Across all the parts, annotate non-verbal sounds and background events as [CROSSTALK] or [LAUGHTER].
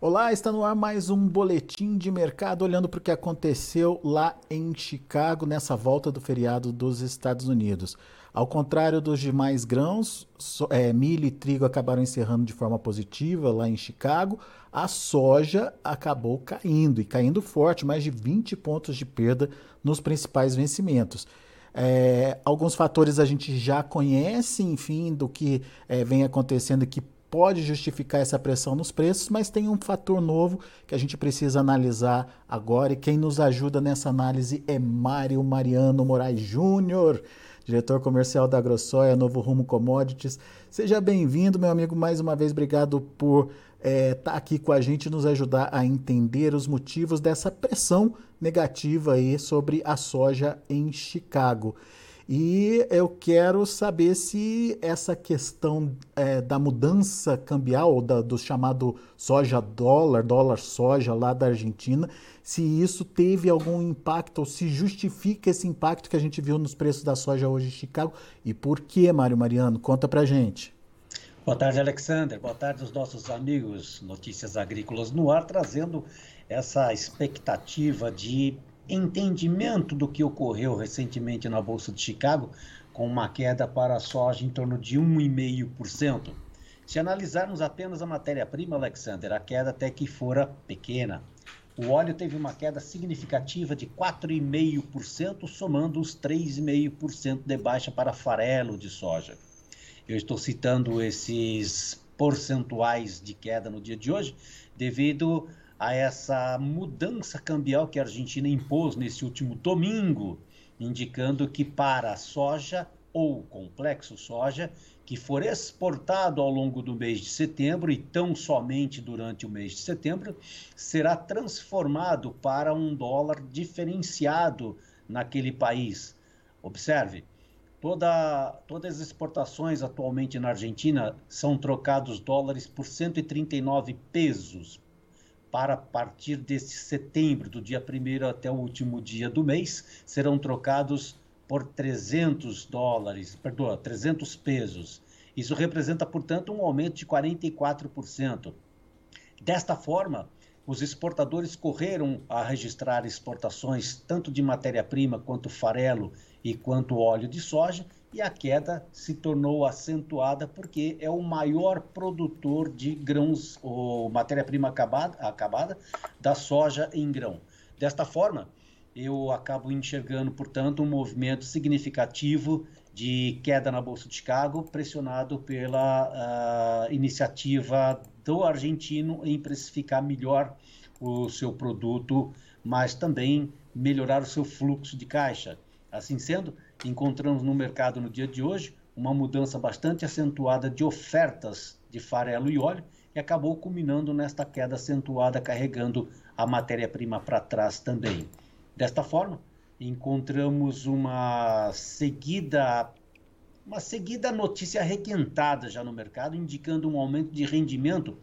Olá, está no ar mais um boletim de mercado olhando para o que aconteceu lá em Chicago nessa volta do feriado dos Estados Unidos. Ao contrário dos demais grãos, é, milho e trigo acabaram encerrando de forma positiva lá em Chicago, a soja acabou caindo e caindo forte, mais de 20 pontos de perda nos principais vencimentos. É, alguns fatores a gente já conhece, enfim, do que é, vem acontecendo que pode justificar essa pressão nos preços, mas tem um fator novo que a gente precisa analisar agora e quem nos ajuda nessa análise é Mário Mariano Moraes Júnior, diretor comercial da AgroSoia, Novo Rumo Commodities. Seja bem-vindo, meu amigo, mais uma vez, obrigado por estar é, tá aqui com a gente, nos ajudar a entender os motivos dessa pressão negativa aí sobre a soja em Chicago. E eu quero saber se essa questão é, da mudança cambial, da, do chamado soja-dólar, dólar-soja lá da Argentina, se isso teve algum impacto ou se justifica esse impacto que a gente viu nos preços da soja hoje em Chicago e por que, Mário Mariano? Conta pra gente. Boa tarde, Alexander. Boa tarde aos nossos amigos Notícias Agrícolas no Ar, trazendo essa expectativa de entendimento do que ocorreu recentemente na Bolsa de Chicago, com uma queda para a soja em torno de 1,5%. Se analisarmos apenas a matéria-prima, Alexander, a queda até que fora pequena. O óleo teve uma queda significativa de 4,5%, somando os 3,5% de baixa para farelo de soja. Eu estou citando esses percentuais de queda no dia de hoje, devido a essa mudança cambial que a Argentina impôs nesse último domingo, indicando que para a soja ou complexo soja que for exportado ao longo do mês de setembro e tão somente durante o mês de setembro, será transformado para um dólar diferenciado naquele país. Observe, toda, todas as exportações atualmente na Argentina são trocados dólares por 139 pesos para partir desse setembro, do dia 1 até o último dia do mês, serão trocados por 300 dólares, perdoa, 300 pesos. Isso representa, portanto, um aumento de 44%. Desta forma, os exportadores correram a registrar exportações tanto de matéria-prima quanto farelo e quanto óleo de soja, e a queda se tornou acentuada porque é o maior produtor de grãos ou matéria-prima acabada, acabada da soja em grão. Desta forma, eu acabo enxergando, portanto, um movimento significativo de queda na Bolsa de Chicago, pressionado pela uh, iniciativa do argentino em precificar melhor o seu produto, mas também melhorar o seu fluxo de caixa. Assim sendo, encontramos no mercado no dia de hoje uma mudança bastante acentuada de ofertas de farelo e óleo e acabou culminando nesta queda acentuada, carregando a matéria-prima para trás também. Desta forma, encontramos uma seguida uma seguida notícia requentada já no mercado, indicando um aumento de rendimento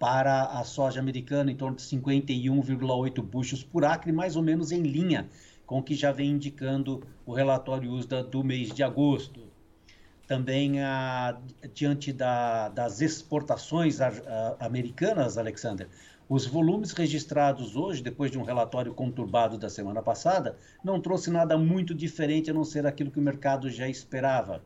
para a soja americana em torno de 51,8 buchos por acre, mais ou menos em linha com o que já vem indicando o relatório USDA do mês de agosto. Também, a, diante da, das exportações a, a, americanas, Alexander, os volumes registrados hoje, depois de um relatório conturbado da semana passada, não trouxe nada muito diferente a não ser aquilo que o mercado já esperava.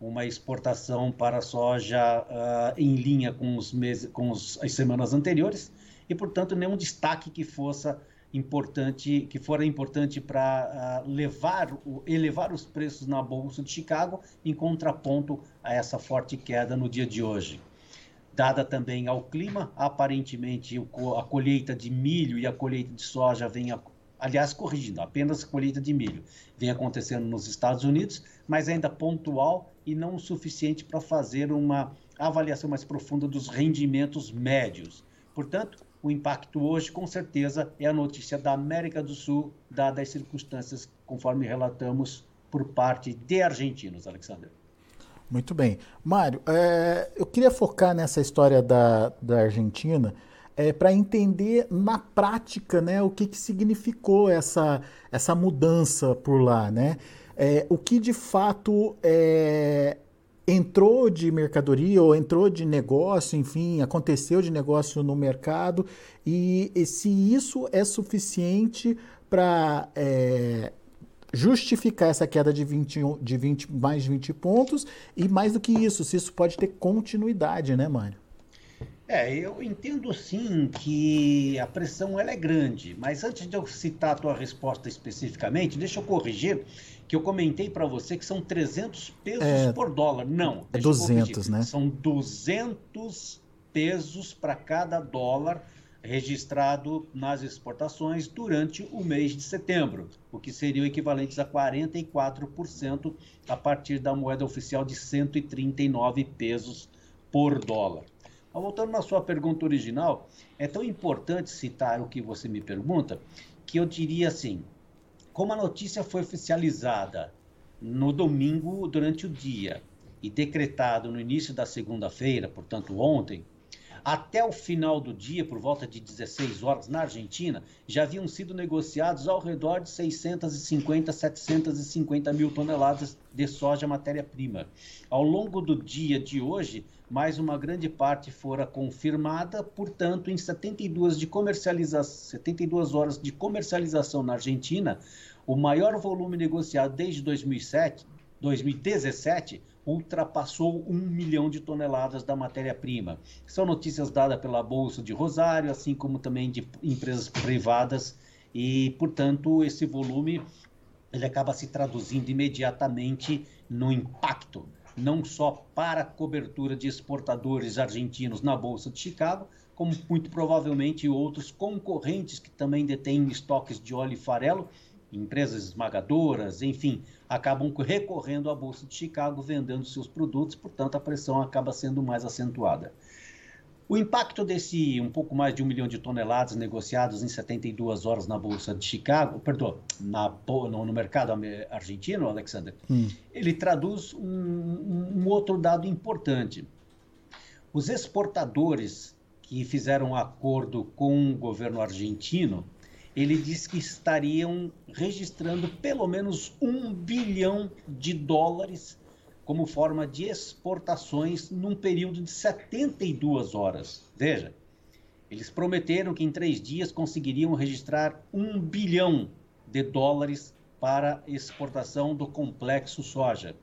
Uma exportação para soja uh, em linha com, os meses, com os, as semanas anteriores e, portanto, nenhum destaque que fosse importante, que fora importante para uh, levar, elevar os preços na bolsa de Chicago em contraponto a essa forte queda no dia de hoje. Dada também ao clima, aparentemente a colheita de milho e a colheita de soja vem, a, aliás, corrigindo, apenas a colheita de milho vem acontecendo nos Estados Unidos, mas ainda pontual e não o suficiente para fazer uma avaliação mais profunda dos rendimentos médios. Portanto, o impacto hoje, com certeza, é a notícia da América do Sul, dadas as circunstâncias, conforme relatamos, por parte de argentinos, Alexander. Muito bem. Mário, é, eu queria focar nessa história da, da Argentina é, para entender na prática né, o que, que significou essa, essa mudança por lá. Né? É, o que de fato é, entrou de mercadoria ou entrou de negócio, enfim, aconteceu de negócio no mercado, e, e se isso é suficiente para é, justificar essa queda de, 20, de 20, mais de 20 pontos, e mais do que isso, se isso pode ter continuidade, né, Mário? É, eu entendo sim que a pressão ela é grande, mas antes de eu citar a tua resposta especificamente, deixa eu corrigir que eu comentei para você que são 300 pesos é, por dólar. Não, é 200, né? São 200 pesos para cada dólar registrado nas exportações durante o mês de setembro, o que seria o equivalente a 44% a partir da moeda oficial de 139 pesos por dólar. Mas voltando na sua pergunta original, é tão importante citar o que você me pergunta, que eu diria assim, como a notícia foi oficializada no domingo durante o dia e decretado no início da segunda-feira, portanto ontem, até o final do dia, por volta de 16 horas, na Argentina, já haviam sido negociados ao redor de 650, 750 mil toneladas de soja matéria-prima. Ao longo do dia de hoje, mais uma grande parte fora confirmada, portanto, em 72, de comercialização, 72 horas de comercialização na Argentina, o maior volume negociado desde 2007, 2017 ultrapassou um milhão de toneladas da matéria-prima. São notícias dadas pela Bolsa de Rosário, assim como também de empresas privadas, e, portanto, esse volume ele acaba se traduzindo imediatamente no impacto, não só para a cobertura de exportadores argentinos na Bolsa de Chicago, como muito provavelmente outros concorrentes que também detêm estoques de óleo e farelo, empresas esmagadoras, enfim, acabam recorrendo à Bolsa de Chicago vendendo seus produtos, portanto a pressão acaba sendo mais acentuada. O impacto desse um pouco mais de um milhão de toneladas negociados em 72 horas na Bolsa de Chicago, perdão, na, no, no mercado argentino, Alexander, hum. ele traduz um, um outro dado importante. Os exportadores que fizeram acordo com o governo argentino ele diz que estariam registrando pelo menos um bilhão de dólares como forma de exportações num período de 72 horas. Veja, eles prometeram que em três dias conseguiriam registrar um bilhão de dólares para exportação do complexo soja,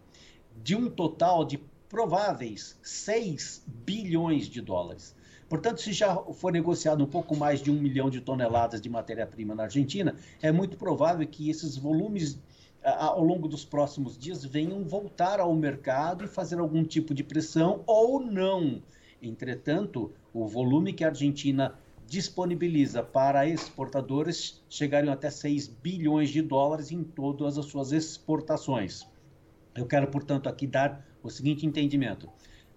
de um total de prováveis 6 bilhões de dólares. Portanto, se já for negociado um pouco mais de um milhão de toneladas de matéria-prima na Argentina, é muito provável que esses volumes ao longo dos próximos dias venham voltar ao mercado e fazer algum tipo de pressão ou não. Entretanto, o volume que a Argentina disponibiliza para exportadores chegariam até 6 bilhões de dólares em todas as suas exportações. Eu quero, portanto, aqui dar o seguinte entendimento.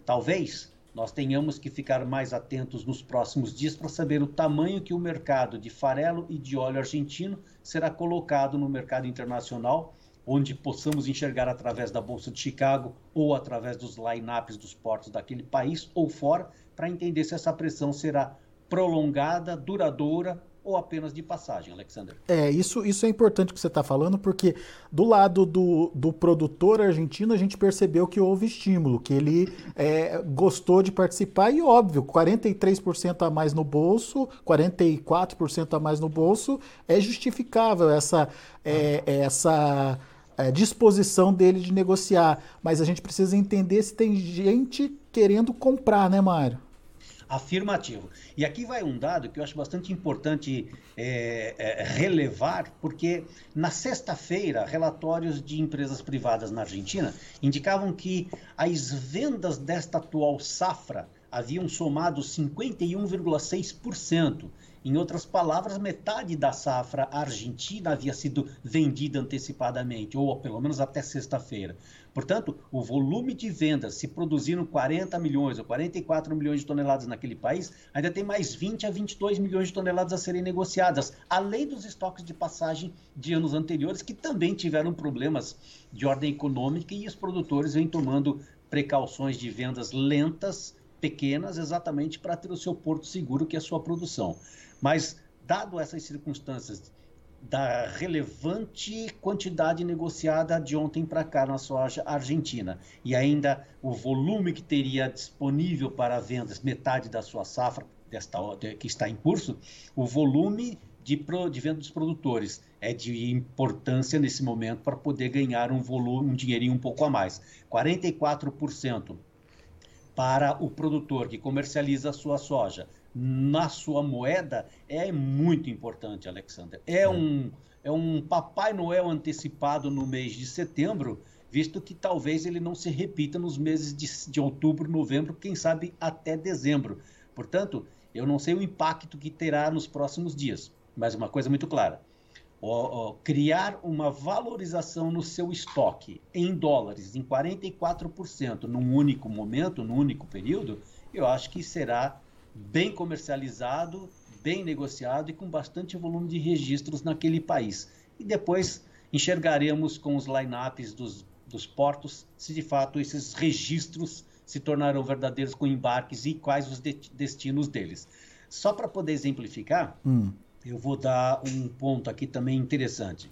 Talvez nós tenhamos que ficar mais atentos nos próximos dias para saber o tamanho que o mercado de farelo e de óleo argentino será colocado no mercado internacional, onde possamos enxergar através da Bolsa de Chicago ou através dos line-ups dos portos daquele país ou fora, para entender se essa pressão será prolongada, duradoura ou apenas de passagem, Alexander? É, isso, isso é importante que você está falando, porque do lado do, do produtor argentino a gente percebeu que houve estímulo, que ele é, gostou de participar e, óbvio, 43% a mais no bolso, 44% a mais no bolso, é justificável essa, é, essa é, disposição dele de negociar. Mas a gente precisa entender se tem gente querendo comprar, né, Mário? Afirmativo. E aqui vai um dado que eu acho bastante importante é, é, relevar, porque na sexta-feira, relatórios de empresas privadas na Argentina indicavam que as vendas desta atual safra haviam somado 51,6%. Em outras palavras, metade da safra argentina havia sido vendida antecipadamente, ou pelo menos até sexta-feira. Portanto, o volume de vendas, se produziram 40 milhões ou 44 milhões de toneladas naquele país, ainda tem mais 20 a 22 milhões de toneladas a serem negociadas, além dos estoques de passagem de anos anteriores, que também tiveram problemas de ordem econômica e os produtores vêm tomando precauções de vendas lentas, pequenas, exatamente para ter o seu porto seguro, que é a sua produção. Mas, dado essas circunstâncias da relevante quantidade negociada de ontem para cá na soja argentina e ainda o volume que teria disponível para vendas, metade da sua safra desta que está em curso, o volume de, de venda dos produtores é de importância nesse momento para poder ganhar um volume, um dinheirinho um pouco a mais. 44% para o produtor que comercializa a sua soja na sua moeda é muito importante, Alexander. É, é, um, é um Papai Noel antecipado no mês de setembro, visto que talvez ele não se repita nos meses de, de outubro, novembro, quem sabe até dezembro. Portanto, eu não sei o impacto que terá nos próximos dias, mas uma coisa muito clara: criar uma valorização no seu estoque em dólares em 44% num único momento, num único período, eu acho que será bem comercializado, bem negociado e com bastante volume de registros naquele país. E depois enxergaremos com os lineups dos, dos portos se de fato esses registros se tornarão verdadeiros com embarques e quais os de destinos deles. Só para poder exemplificar, hum. eu vou dar um ponto aqui também interessante.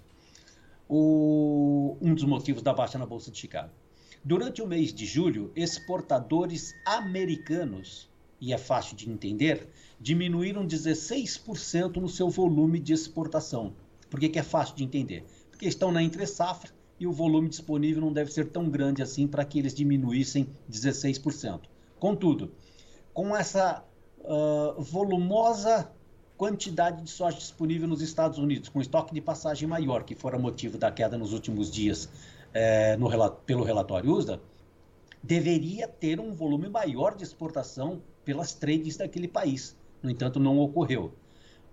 O, um dos motivos da baixa na Bolsa de Chicago. Durante o mês de julho, exportadores americanos, e é fácil de entender, diminuíram 16% no seu volume de exportação. Por que, que é fácil de entender? Porque estão na entre-safra e o volume disponível não deve ser tão grande assim para que eles diminuíssem 16%. Contudo, com essa uh, volumosa quantidade de soja disponível nos Estados Unidos, com estoque de passagem maior, que fora motivo da queda nos últimos dias eh, no, pelo relatório USDA, deveria ter um volume maior de exportação pelas trades daquele país. No entanto, não ocorreu.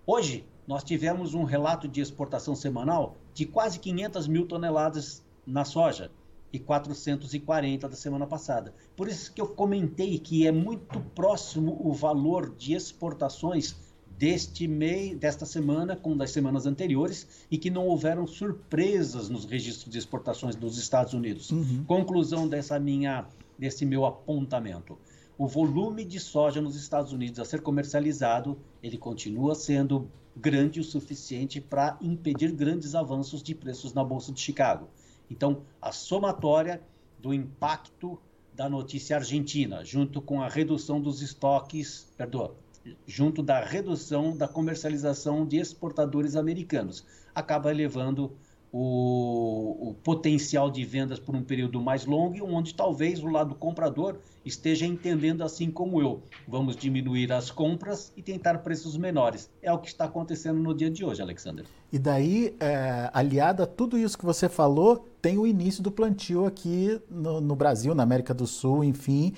Hoje, nós tivemos um relato de exportação semanal de quase 500 mil toneladas na soja e 440 da semana passada. Por isso que eu comentei que é muito próximo o valor de exportações deste mês, desta semana com das semanas anteriores e que não houveram surpresas nos registros de exportações dos Estados Unidos. Uhum. Conclusão dessa minha desse meu apontamento o volume de soja nos Estados Unidos a ser comercializado, ele continua sendo grande o suficiente para impedir grandes avanços de preços na Bolsa de Chicago. Então, a somatória do impacto da notícia argentina, junto com a redução dos estoques, perdão, junto da redução da comercialização de exportadores americanos, acaba elevando o, o, potencial de vendas por um período mais longo, onde talvez o lado comprador esteja entendendo assim como eu. Vamos diminuir as compras e tentar preços menores. É o que está acontecendo no dia de hoje, Alexander. E daí, é, aliado a tudo isso que você falou, tem o início do plantio aqui no, no Brasil, na América do Sul, enfim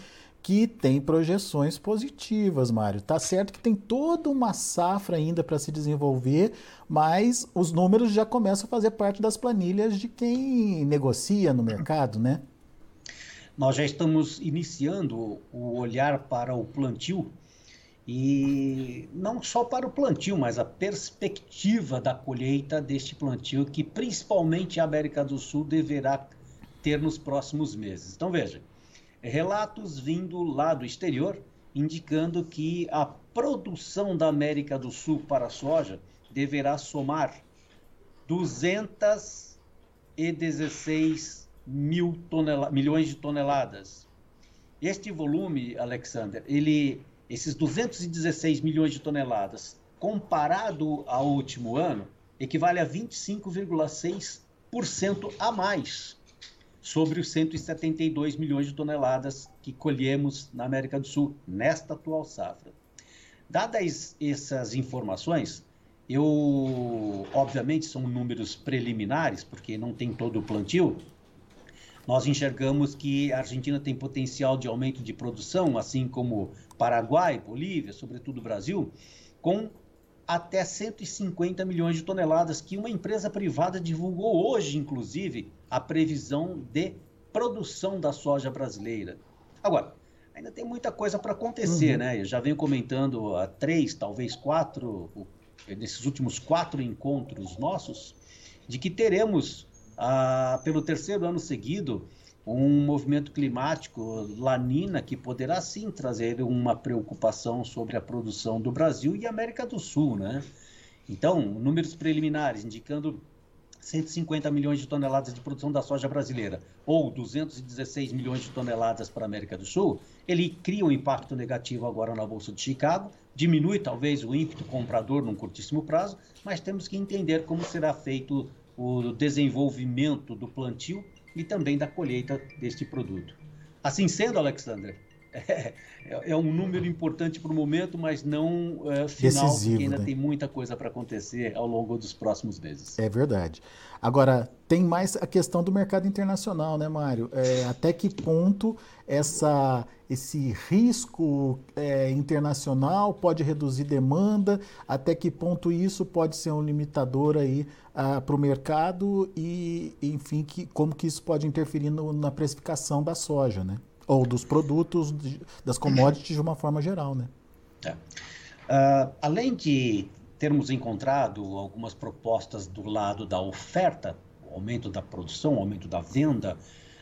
que tem projeções positivas, Mário. Tá certo que tem toda uma safra ainda para se desenvolver, mas os números já começam a fazer parte das planilhas de quem negocia no mercado, né? Nós já estamos iniciando o olhar para o plantio e não só para o plantio, mas a perspectiva da colheita deste plantio que principalmente a América do Sul deverá ter nos próximos meses. Então veja, relatos vindo lá do exterior indicando que a produção da América do Sul para soja deverá somar 216 mil tonela milhões de toneladas. Este volume, Alexander, ele, esses 216 milhões de toneladas, comparado ao último ano, equivale a 25,6% a mais sobre os 172 milhões de toneladas que colhemos na América do Sul nesta atual safra. Dadas essas informações, eu, obviamente, são números preliminares, porque não tem todo o plantio. Nós enxergamos que a Argentina tem potencial de aumento de produção, assim como Paraguai, Bolívia, sobretudo Brasil, com até 150 milhões de toneladas, que uma empresa privada divulgou hoje, inclusive, a previsão de produção da soja brasileira. Agora, ainda tem muita coisa para acontecer, uhum. né? Eu já venho comentando há três, talvez quatro, nesses últimos quatro encontros nossos, de que teremos, ah, pelo terceiro ano seguido, um movimento climático lanina que poderá sim trazer uma preocupação sobre a produção do Brasil e América do Sul, né? Então, números preliminares indicando 150 milhões de toneladas de produção da soja brasileira ou 216 milhões de toneladas para a América do Sul, ele cria um impacto negativo agora na Bolsa de Chicago, diminui talvez o ímpeto comprador num curtíssimo prazo, mas temos que entender como será feito o desenvolvimento do plantio e também da colheita deste produto. Assim sendo, Alexandre, [LAUGHS] é, é, um número importante para o momento, mas não é, final, Decisivo, porque ainda né? tem muita coisa para acontecer ao longo dos próximos meses. É verdade. Agora, tem mais a questão do mercado internacional, né, Mário? É, até que ponto essa, esse risco é, internacional pode reduzir demanda? Até que ponto isso pode ser um limitador aí ah, para o mercado e, enfim, que, como que isso pode interferir no, na precificação da soja, né? Ou dos produtos, das commodities de uma forma geral, né? É. Uh, além de termos encontrado algumas propostas do lado da oferta, aumento da produção, aumento da venda,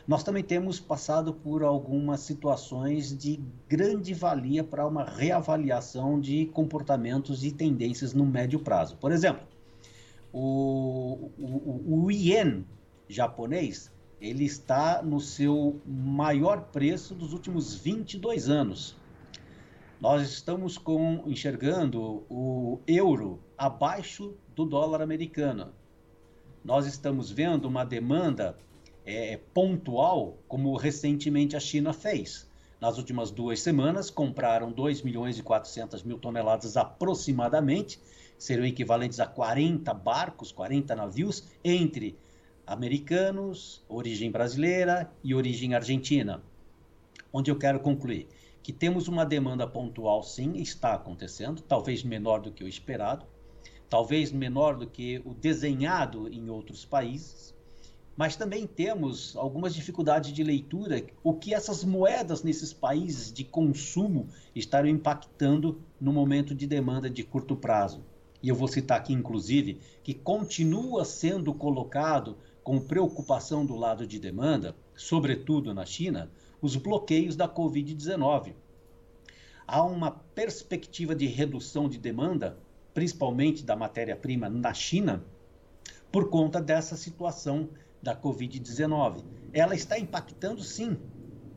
nós também temos passado por algumas situações de grande valia para uma reavaliação de comportamentos e tendências no médio prazo. Por exemplo, o, o, o ien japonês ele está no seu maior preço dos últimos 22 anos. Nós estamos com, enxergando o euro abaixo do dólar americano. Nós estamos vendo uma demanda é, pontual, como recentemente a China fez. Nas últimas duas semanas, compraram 2 milhões e 400 mil toneladas aproximadamente, seriam equivalentes a 40 barcos, 40 navios, entre americanos, origem brasileira e origem argentina. Onde eu quero concluir que temos uma demanda pontual, sim, está acontecendo, talvez menor do que o esperado, talvez menor do que o desenhado em outros países, mas também temos algumas dificuldades de leitura, o que essas moedas nesses países de consumo estarão impactando no momento de demanda de curto prazo. E eu vou citar aqui, inclusive, que continua sendo colocado com preocupação do lado de demanda, sobretudo na China, os bloqueios da Covid-19. Há uma perspectiva de redução de demanda, principalmente da matéria-prima na China, por conta dessa situação da Covid-19. Ela está impactando, sim,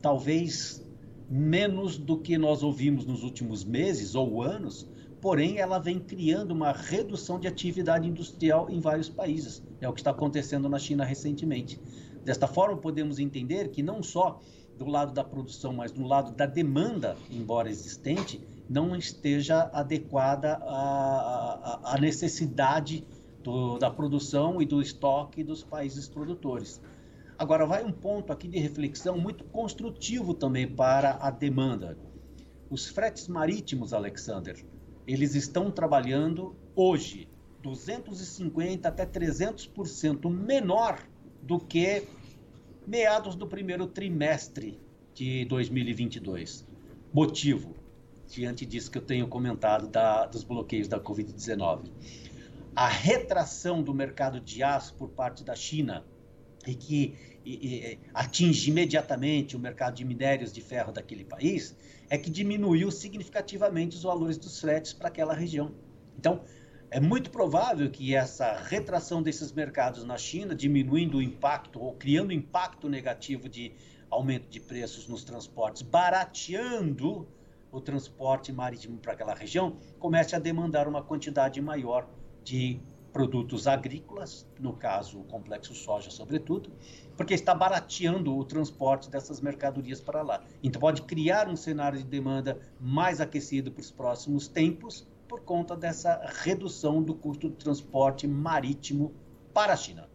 talvez menos do que nós ouvimos nos últimos meses ou anos, porém ela vem criando uma redução de atividade industrial em vários países. É o que está acontecendo na China recentemente. Desta forma, podemos entender que não só do lado da produção, mas do lado da demanda, embora existente, não esteja adequada à, à necessidade do, da produção e do estoque dos países produtores. Agora, vai um ponto aqui de reflexão muito construtivo também para a demanda. Os fretes marítimos, Alexander, eles estão trabalhando hoje 250 até 300% menor do que meados do primeiro trimestre de 2022. Motivo, diante disso que eu tenho comentado da, dos bloqueios da Covid-19. A retração do mercado de aço por parte da China, e que e, e, atinge imediatamente o mercado de minérios de ferro daquele país, é que diminuiu significativamente os valores dos fretes para aquela região. Então, é muito provável que essa retração desses mercados na China, diminuindo o impacto ou criando impacto negativo de aumento de preços nos transportes, barateando o transporte marítimo para aquela região, comece a demandar uma quantidade maior de produtos agrícolas, no caso o complexo soja, sobretudo, porque está barateando o transporte dessas mercadorias para lá. Então pode criar um cenário de demanda mais aquecido para os próximos tempos por conta dessa redução do custo do transporte marítimo para a China.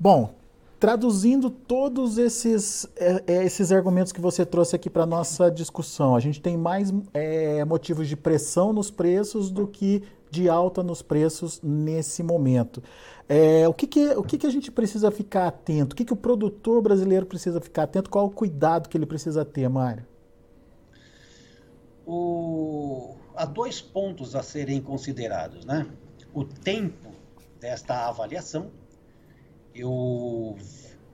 Bom, traduzindo todos esses, é, é esses argumentos que você trouxe aqui para nossa discussão, a gente tem mais é, motivos de pressão nos preços do que de alta nos preços nesse momento. É, o que, que, o que, que a gente precisa ficar atento? O que, que o produtor brasileiro precisa ficar atento? Qual o cuidado que ele precisa ter, Mário? O... Há dois pontos a serem considerados, né? O tempo desta avaliação. Eu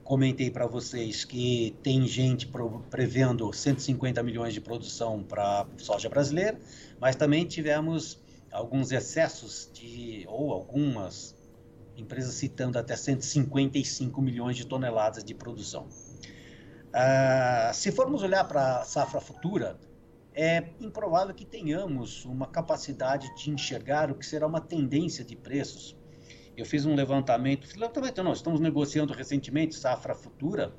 comentei para vocês que tem gente prevendo 150 milhões de produção para soja brasileira, mas também tivemos alguns excessos de ou algumas empresas citando até 155 milhões de toneladas de produção. Ah, se formos olhar para a safra futura, é improvável que tenhamos uma capacidade de enxergar o que será uma tendência de preços. Eu fiz um levantamento, levantamento não, estamos negociando recentemente safra futura,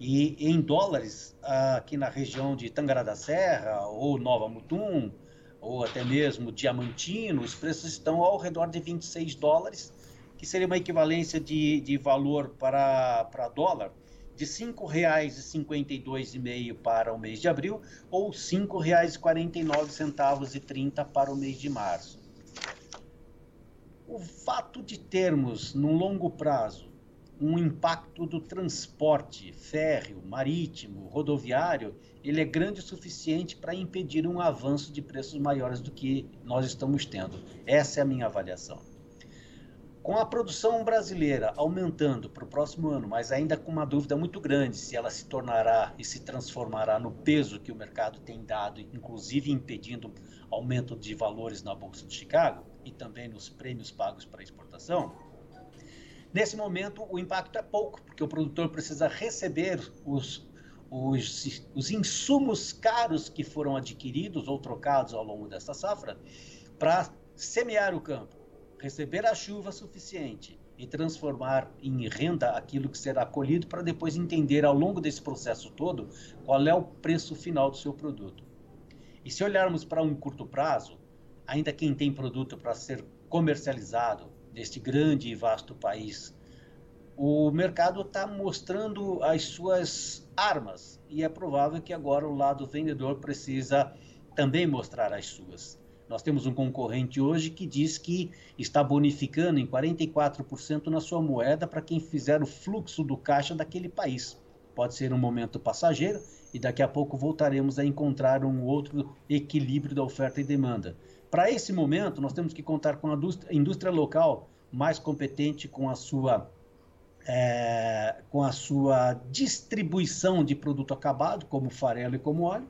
e em dólares, aqui na região de Tangará da Serra, ou Nova Mutum, ou até mesmo Diamantino, os preços estão ao redor de 26 dólares, que seria uma equivalência de, de valor para, para dólar de R$ 5,52,5 para o mês de abril ou R$ 5,49,30 para o mês de março. O fato de termos, no longo prazo, um impacto do transporte férreo, marítimo, rodoviário, ele é grande o suficiente para impedir um avanço de preços maiores do que nós estamos tendo. Essa é a minha avaliação. Com a produção brasileira aumentando para o próximo ano, mas ainda com uma dúvida muito grande se ela se tornará e se transformará no peso que o mercado tem dado, inclusive impedindo aumento de valores na Bolsa de Chicago e também nos prêmios pagos para exportação, nesse momento o impacto é pouco, porque o produtor precisa receber os, os, os insumos caros que foram adquiridos ou trocados ao longo dessa safra para semear o campo receber a chuva suficiente e transformar em renda aquilo que será colhido para depois entender ao longo desse processo todo qual é o preço final do seu produto. E se olharmos para um curto prazo, ainda quem tem produto para ser comercializado neste grande e vasto país, o mercado está mostrando as suas armas e é provável que agora o lado vendedor precisa também mostrar as suas. Nós temos um concorrente hoje que diz que está bonificando em 44% na sua moeda para quem fizer o fluxo do caixa daquele país. Pode ser um momento passageiro e daqui a pouco voltaremos a encontrar um outro equilíbrio da oferta e demanda. Para esse momento, nós temos que contar com a indústria local mais competente com a sua é, com a sua distribuição de produto acabado, como farelo e como óleo,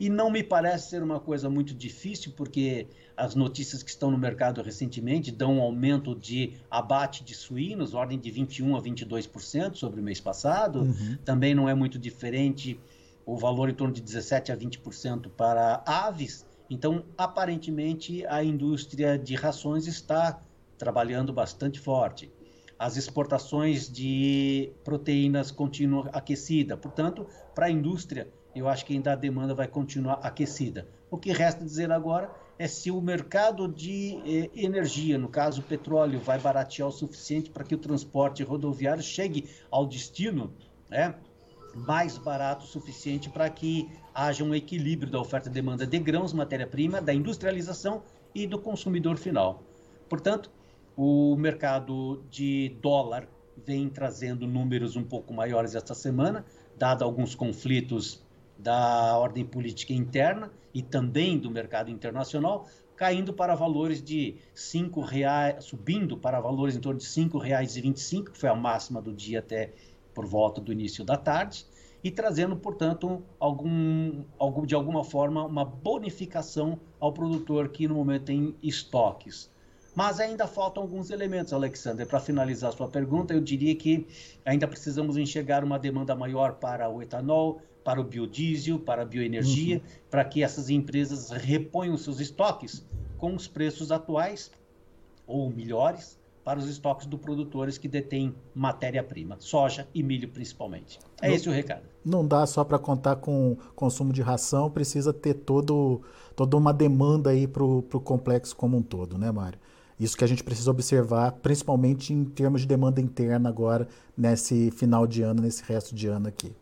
e não me parece ser uma coisa muito difícil, porque as notícias que estão no mercado recentemente dão um aumento de abate de suínos, ordem de 21% a 22% sobre o mês passado. Uhum. Também não é muito diferente o valor em torno de 17% a 20% para aves. Então, aparentemente, a indústria de rações está trabalhando bastante forte. As exportações de proteínas continuam aquecidas. Portanto, para a indústria, eu acho que ainda a demanda vai continuar aquecida. O que resta dizer agora é se o mercado de eh, energia, no caso o petróleo, vai baratear o suficiente para que o transporte rodoviário chegue ao destino né, mais barato o suficiente para que haja um equilíbrio da oferta e demanda de grãos, matéria-prima, da industrialização e do consumidor final. Portanto, o mercado de dólar vem trazendo números um pouco maiores esta semana, dado alguns conflitos da ordem política interna e também do mercado internacional, caindo para valores de cinco reais, subindo para valores em torno de R$ 5,25, que foi a máxima do dia até por volta do início da tarde, e trazendo, portanto, algum, algum, de alguma forma uma bonificação ao produtor que no momento tem estoques. Mas ainda faltam alguns elementos, Alexander. Para finalizar a sua pergunta, eu diria que ainda precisamos enxergar uma demanda maior para o etanol, para o biodiesel, para a bioenergia, uhum. para que essas empresas reponham seus estoques com os preços atuais ou melhores para os estoques dos produtores que detêm matéria-prima, soja e milho principalmente. É não, esse o recado. Não dá só para contar com consumo de ração, precisa ter todo, toda uma demanda aí para o complexo como um todo, né, Mário? Isso que a gente precisa observar, principalmente em termos de demanda interna agora, nesse final de ano, nesse resto de ano aqui.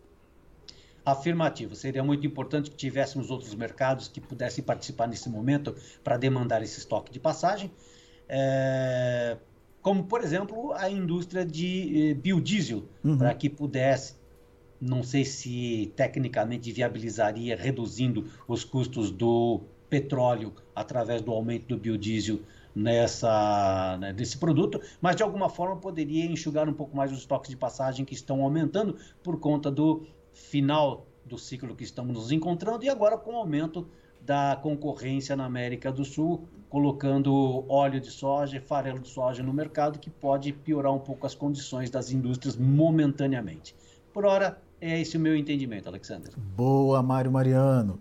Afirmativo. Seria muito importante que tivéssemos outros mercados que pudessem participar nesse momento para demandar esse estoque de passagem. É, como, por exemplo, a indústria de eh, biodiesel, uhum. para que pudesse, não sei se tecnicamente viabilizaria reduzindo os custos do petróleo através do aumento do biodiesel nessa né, desse produto, mas de alguma forma poderia enxugar um pouco mais os estoques de passagem que estão aumentando por conta do final do ciclo que estamos nos encontrando e agora com o aumento da concorrência na América do Sul, colocando óleo de soja e farelo de soja no mercado, que pode piorar um pouco as condições das indústrias momentaneamente. Por hora, é esse o meu entendimento, Alexander. Boa, Mário Mariano.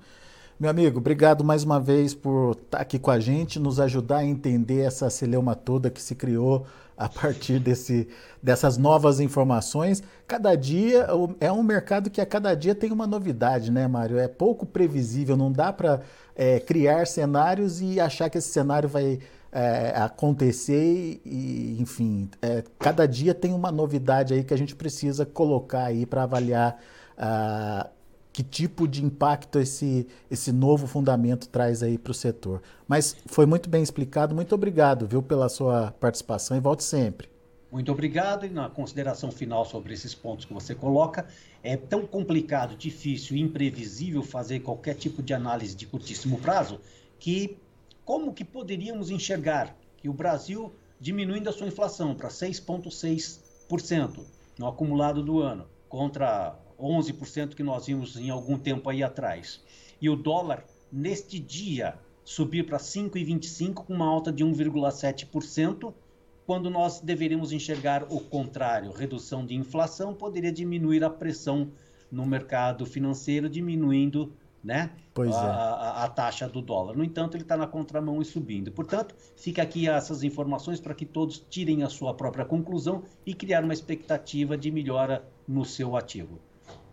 Meu amigo, obrigado mais uma vez por estar aqui com a gente, nos ajudar a entender essa celeuma toda que se criou a partir desse, dessas novas informações. Cada dia é um mercado que a cada dia tem uma novidade, né, Mário? É pouco previsível, não dá para é, criar cenários e achar que esse cenário vai é, acontecer e, enfim, é, cada dia tem uma novidade aí que a gente precisa colocar aí para avaliar uh, que tipo de impacto esse, esse novo fundamento traz aí para o setor. Mas foi muito bem explicado, muito obrigado, viu, pela sua participação e volte sempre. Muito obrigado. E na consideração final sobre esses pontos que você coloca, é tão complicado, difícil e imprevisível fazer qualquer tipo de análise de curtíssimo prazo que como que poderíamos enxergar que o Brasil diminuindo a sua inflação para 6,6% no acumulado do ano, contra 11% que nós vimos em algum tempo aí atrás. E o dólar, neste dia, subir para 5,25 com uma alta de 1,7%, quando nós deveríamos enxergar o contrário, redução de inflação poderia diminuir a pressão no mercado financeiro, diminuindo né, a, é. a, a, taxa do dólar. No entanto, ele está na contramão e subindo. Portanto, fica aqui essas informações para que todos tirem a sua própria conclusão e criar uma expectativa de melhora no seu ativo.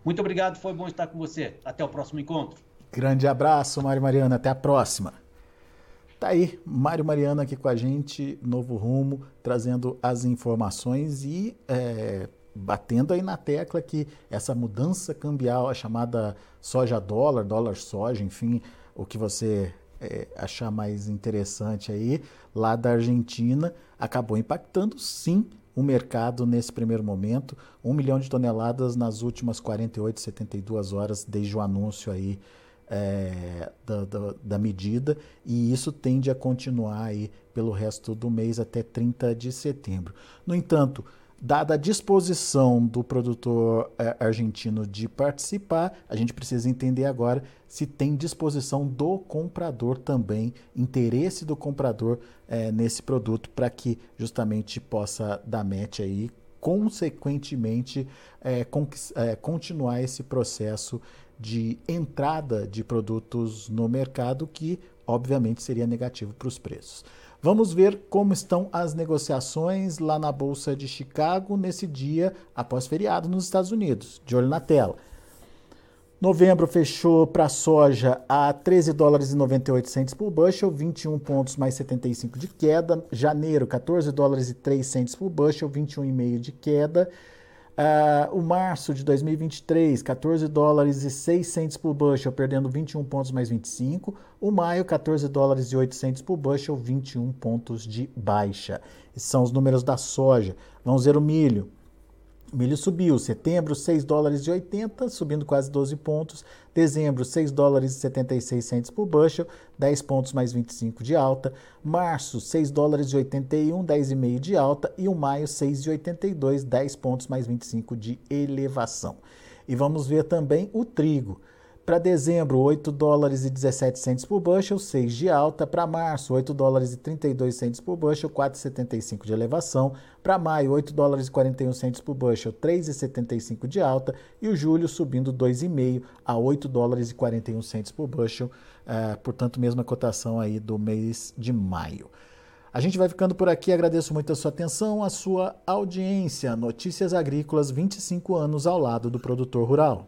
Muito obrigado, foi bom estar com você. Até o próximo encontro. Grande abraço, Mário Mariana. Até a próxima. Tá aí, Mário Mariana aqui com a gente, Novo Rumo, trazendo as informações e é, batendo aí na tecla que essa mudança cambial, a chamada soja-dólar, dólar-soja, enfim, o que você é, achar mais interessante aí, lá da Argentina, acabou impactando sim o mercado nesse primeiro momento. Um milhão de toneladas nas últimas 48, 72 horas desde o anúncio aí é, da, da, da, medida e isso tende a continuar aí pelo resto do mês até 30 de setembro. No entanto, dada a disposição do produtor é, argentino de participar, a gente precisa entender agora se tem disposição do comprador também, interesse do comprador é, nesse produto para que justamente possa dar match aí, consequentemente é, é, continuar esse processo de entrada de produtos no mercado que obviamente seria negativo para os preços. Vamos ver como estão as negociações lá na Bolsa de Chicago nesse dia após feriado nos Estados Unidos. De olho na tela. Novembro fechou para a soja a 13 dólares e 98 centes por bushel, 21 pontos mais 75 de queda. Janeiro, 14 dólares e 3 centes por bushel, 21,5 de queda. Uh, o março de 2023, 14 dólares e 6 centes por bushel, perdendo 21 pontos mais 25. O maio, 14 dólares e 8 por bushel, 21 pontos de baixa. Esses são os números da soja. Vamos ver o milho. O milho subiu. Setembro, 6 dólares e 80, subindo quase 12 pontos. Dezembro, 6 dólares e 76 por bushel, 10 pontos mais 25 de alta. Março, 6 dólares e 81, 10,5 de alta. E o maio, 6,82, 10 pontos mais 25 de elevação. E vamos ver também o trigo. Para dezembro, 8 dólares e 17 centes por bushel, 6 de alta. Para março, 8 dólares e 32 centes por bushel, 4,75 de elevação. Para maio, 8 dólares e 41 centes por bushel, 3,75 de alta. E o julho subindo 2,5 a 8 dólares e 41 centes por bushel. Uh, portanto, mesma cotação aí do mês de maio. A gente vai ficando por aqui. Agradeço muito a sua atenção, a sua audiência. Notícias Agrícolas, 25 anos ao lado do produtor rural.